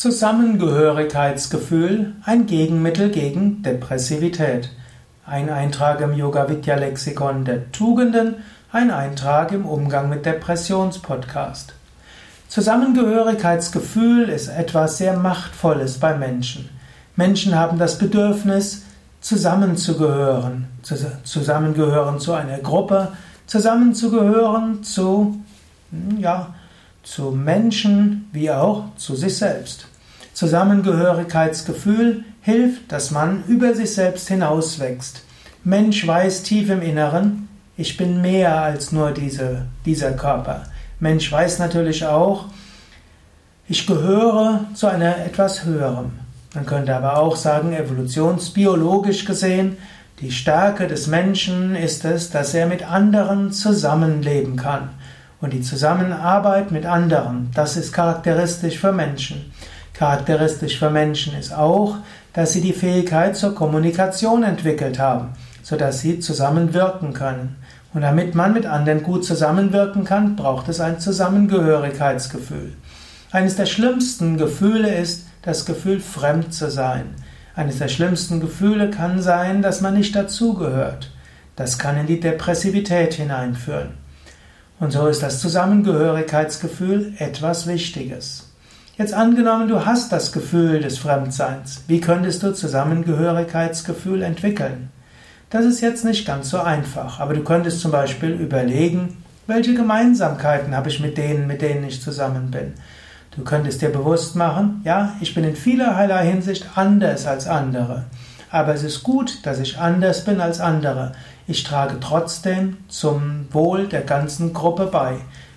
Zusammengehörigkeitsgefühl ein Gegenmittel gegen Depressivität. Ein Eintrag im Yoga Vidya Lexikon der Tugenden, ein Eintrag im Umgang mit Depressionspodcast. Zusammengehörigkeitsgefühl ist etwas sehr Machtvolles bei Menschen. Menschen haben das Bedürfnis, zusammenzugehören, zusammengehören zu einer Gruppe, zusammenzugehören zu, hm, ja, zu Menschen wie auch zu sich selbst. Zusammengehörigkeitsgefühl hilft, dass man über sich selbst hinauswächst. Mensch weiß tief im Inneren, ich bin mehr als nur diese, dieser Körper. Mensch weiß natürlich auch, ich gehöre zu einer etwas höherem. Man könnte aber auch sagen, evolutionsbiologisch gesehen, die Stärke des Menschen ist es, dass er mit anderen zusammenleben kann. Und die Zusammenarbeit mit anderen, das ist charakteristisch für Menschen. Charakteristisch für Menschen ist auch, dass sie die Fähigkeit zur Kommunikation entwickelt haben, sodass sie zusammenwirken können. Und damit man mit anderen gut zusammenwirken kann, braucht es ein Zusammengehörigkeitsgefühl. Eines der schlimmsten Gefühle ist das Gefühl, fremd zu sein. Eines der schlimmsten Gefühle kann sein, dass man nicht dazugehört. Das kann in die Depressivität hineinführen. Und so ist das Zusammengehörigkeitsgefühl etwas Wichtiges. Jetzt angenommen, du hast das Gefühl des Fremdseins. Wie könntest du Zusammengehörigkeitsgefühl entwickeln? Das ist jetzt nicht ganz so einfach, aber du könntest zum Beispiel überlegen, welche Gemeinsamkeiten habe ich mit denen, mit denen ich zusammen bin. Du könntest dir bewusst machen, ja, ich bin in vielerlei Hinsicht anders als andere. Aber es ist gut, dass ich anders bin als andere. Ich trage trotzdem zum Wohl der ganzen Gruppe bei.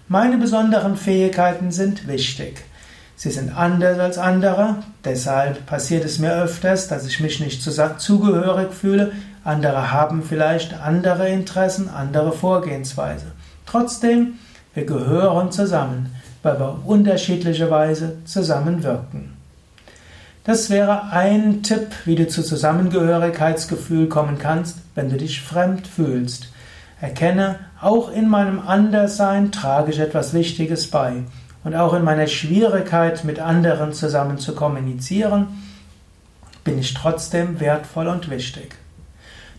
Meine besonderen Fähigkeiten sind wichtig. Sie sind anders als andere, deshalb passiert es mir öfters, dass ich mich nicht zugehörig fühle. Andere haben vielleicht andere Interessen, andere Vorgehensweise. Trotzdem, wir gehören zusammen, weil wir unterschiedliche Weise zusammenwirken. Das wäre ein Tipp, wie du zu Zusammengehörigkeitsgefühl kommen kannst, wenn du dich fremd fühlst. Erkenne, auch in meinem Anderssein trage ich etwas Wichtiges bei. Und auch in meiner Schwierigkeit, mit anderen zusammen zu kommunizieren, bin ich trotzdem wertvoll und wichtig.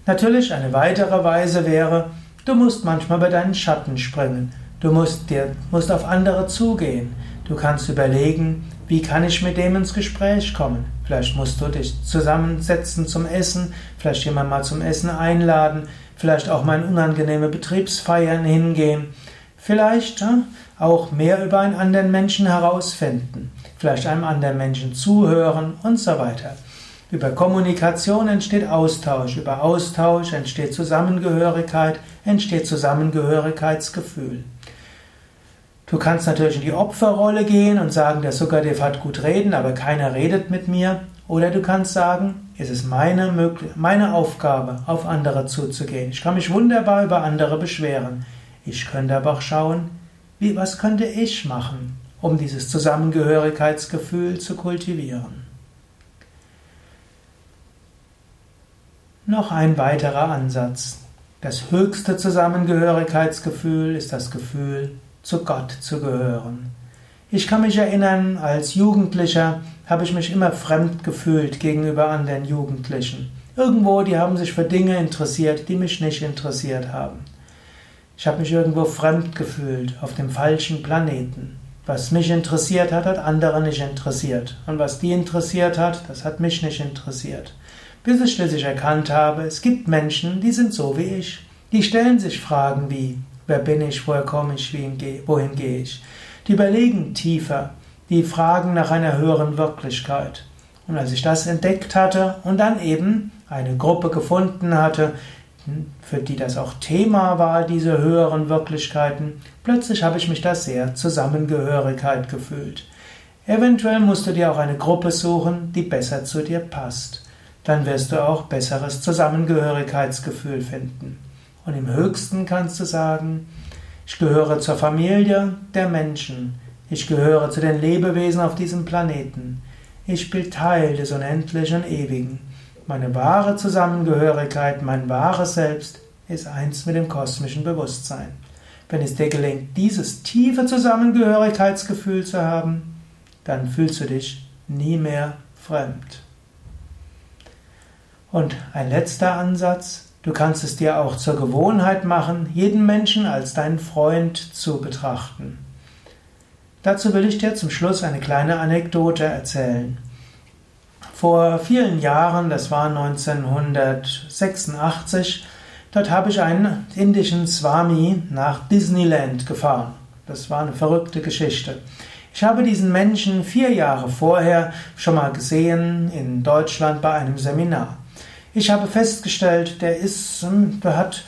Natürlich eine weitere Weise wäre, du musst manchmal bei deinen Schatten springen. Du musst, dir, musst auf andere zugehen. Du kannst überlegen, wie kann ich mit dem ins Gespräch kommen? Vielleicht musst du dich zusammensetzen zum Essen, vielleicht jemand mal zum Essen einladen, vielleicht auch mal in unangenehme Betriebsfeiern hingehen. Vielleicht auch mehr über einen anderen Menschen herausfinden, vielleicht einem anderen Menschen zuhören und so weiter. Über Kommunikation entsteht Austausch, über Austausch entsteht Zusammengehörigkeit, entsteht Zusammengehörigkeitsgefühl. Du kannst natürlich in die Opferrolle gehen und sagen, der Sukadev hat gut reden, aber keiner redet mit mir. Oder du kannst sagen, es ist meine, meine Aufgabe, auf andere zuzugehen. Ich kann mich wunderbar über andere beschweren. Ich könnte aber auch schauen, wie, was könnte ich machen, um dieses Zusammengehörigkeitsgefühl zu kultivieren? Noch ein weiterer Ansatz. Das höchste Zusammengehörigkeitsgefühl ist das Gefühl, zu Gott zu gehören. Ich kann mich erinnern, als Jugendlicher habe ich mich immer fremd gefühlt gegenüber anderen Jugendlichen. Irgendwo, die haben sich für Dinge interessiert, die mich nicht interessiert haben. Ich habe mich irgendwo fremd gefühlt, auf dem falschen Planeten. Was mich interessiert hat, hat andere nicht interessiert. Und was die interessiert hat, das hat mich nicht interessiert. Bis ich schließlich erkannt habe, es gibt Menschen, die sind so wie ich. Die stellen sich Fragen wie, wer bin ich, woher komme ich, wohin gehe ich. Die überlegen tiefer, die fragen nach einer höheren Wirklichkeit. Und als ich das entdeckt hatte und dann eben eine Gruppe gefunden hatte, für die das auch Thema war, diese höheren Wirklichkeiten, plötzlich habe ich mich da sehr Zusammengehörigkeit gefühlt. Eventuell musst du dir auch eine Gruppe suchen, die besser zu dir passt. Dann wirst du auch besseres Zusammengehörigkeitsgefühl finden. Und im höchsten kannst du sagen, ich gehöre zur Familie der Menschen. Ich gehöre zu den Lebewesen auf diesem Planeten. Ich bin Teil des Unendlichen Ewigen. Meine wahre Zusammengehörigkeit, mein wahres Selbst ist eins mit dem kosmischen Bewusstsein. Wenn es dir gelingt, dieses tiefe Zusammengehörigkeitsgefühl zu haben, dann fühlst du dich nie mehr fremd. Und ein letzter Ansatz, du kannst es dir auch zur Gewohnheit machen, jeden Menschen als deinen Freund zu betrachten. Dazu will ich dir zum Schluss eine kleine Anekdote erzählen. Vor vielen Jahren, das war 1986, dort habe ich einen indischen Swami nach Disneyland gefahren. Das war eine verrückte Geschichte. Ich habe diesen Menschen vier Jahre vorher schon mal gesehen in Deutschland bei einem Seminar. Ich habe festgestellt, der ist, hm, der hat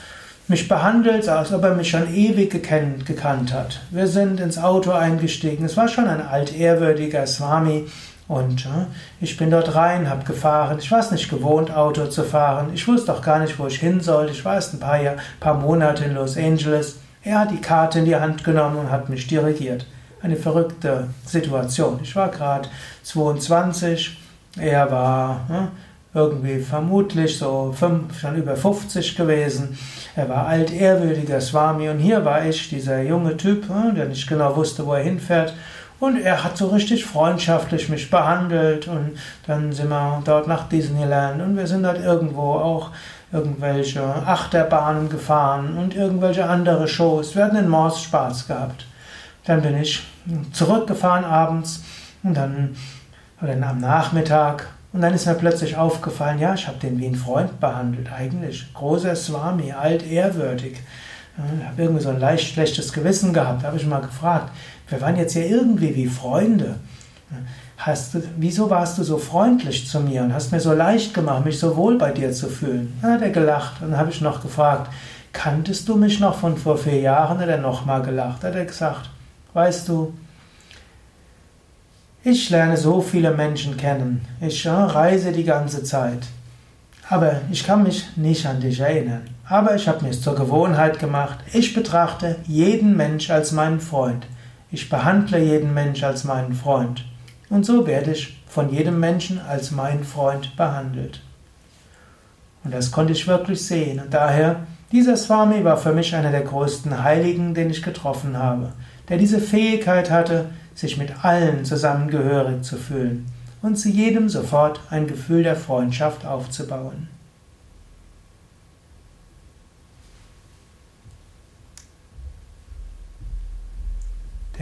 mich behandelt, als ob er mich schon ewig gekannt, gekannt hat. Wir sind ins Auto eingestiegen. Es war schon ein altehrwürdiger Swami und äh, ich bin dort rein, habe gefahren. Ich war es nicht gewohnt, Auto zu fahren. Ich wusste auch gar nicht, wo ich hin sollte. Ich war erst ein paar, paar Monate in Los Angeles. Er hat die Karte in die Hand genommen und hat mich dirigiert. Eine verrückte Situation. Ich war gerade 22, er war äh, irgendwie vermutlich so fünf, schon über 50 gewesen. Er war altehrwürdiger Swami und hier war ich, dieser junge Typ, äh, der nicht genau wusste, wo er hinfährt. Und er hat so richtig freundschaftlich mich behandelt und dann sind wir dort nach Disneyland und wir sind dort irgendwo auch irgendwelche Achterbahnen gefahren und irgendwelche andere Shows. Wir hatten in Morse Spaß gehabt. Dann bin ich zurückgefahren abends und dann oder am Nachmittag und dann ist mir plötzlich aufgefallen, ja, ich habe den wie ein Freund behandelt, eigentlich. Großer Swami, alt, ehrwürdig. Ich habe irgendwie so ein leicht schlechtes Gewissen gehabt. Habe ich mal gefragt, wir waren jetzt hier irgendwie wie Freunde. Hast du, wieso warst du so freundlich zu mir und hast mir so leicht gemacht, mich so wohl bei dir zu fühlen? Dann hat er gelacht und dann habe ich noch gefragt, kanntest du mich noch von vor vier Jahren? Hat er nochmal gelacht. Hat er gesagt, weißt du, ich lerne so viele Menschen kennen. Ich reise die ganze Zeit. Aber ich kann mich nicht an dich erinnern. Aber ich habe mir es zur Gewohnheit gemacht. Ich betrachte jeden Mensch als meinen Freund. Ich behandle jeden Mensch als meinen Freund. Und so werde ich von jedem Menschen als mein Freund behandelt. Und das konnte ich wirklich sehen. Und daher, dieser Swami war für mich einer der größten Heiligen, den ich getroffen habe, der diese Fähigkeit hatte, sich mit allen zusammengehörig zu fühlen und zu jedem sofort ein Gefühl der Freundschaft aufzubauen.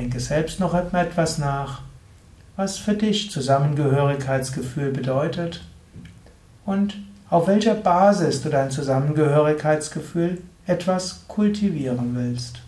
Denke selbst noch etwas nach, was für dich Zusammengehörigkeitsgefühl bedeutet und auf welcher Basis du dein Zusammengehörigkeitsgefühl etwas kultivieren willst.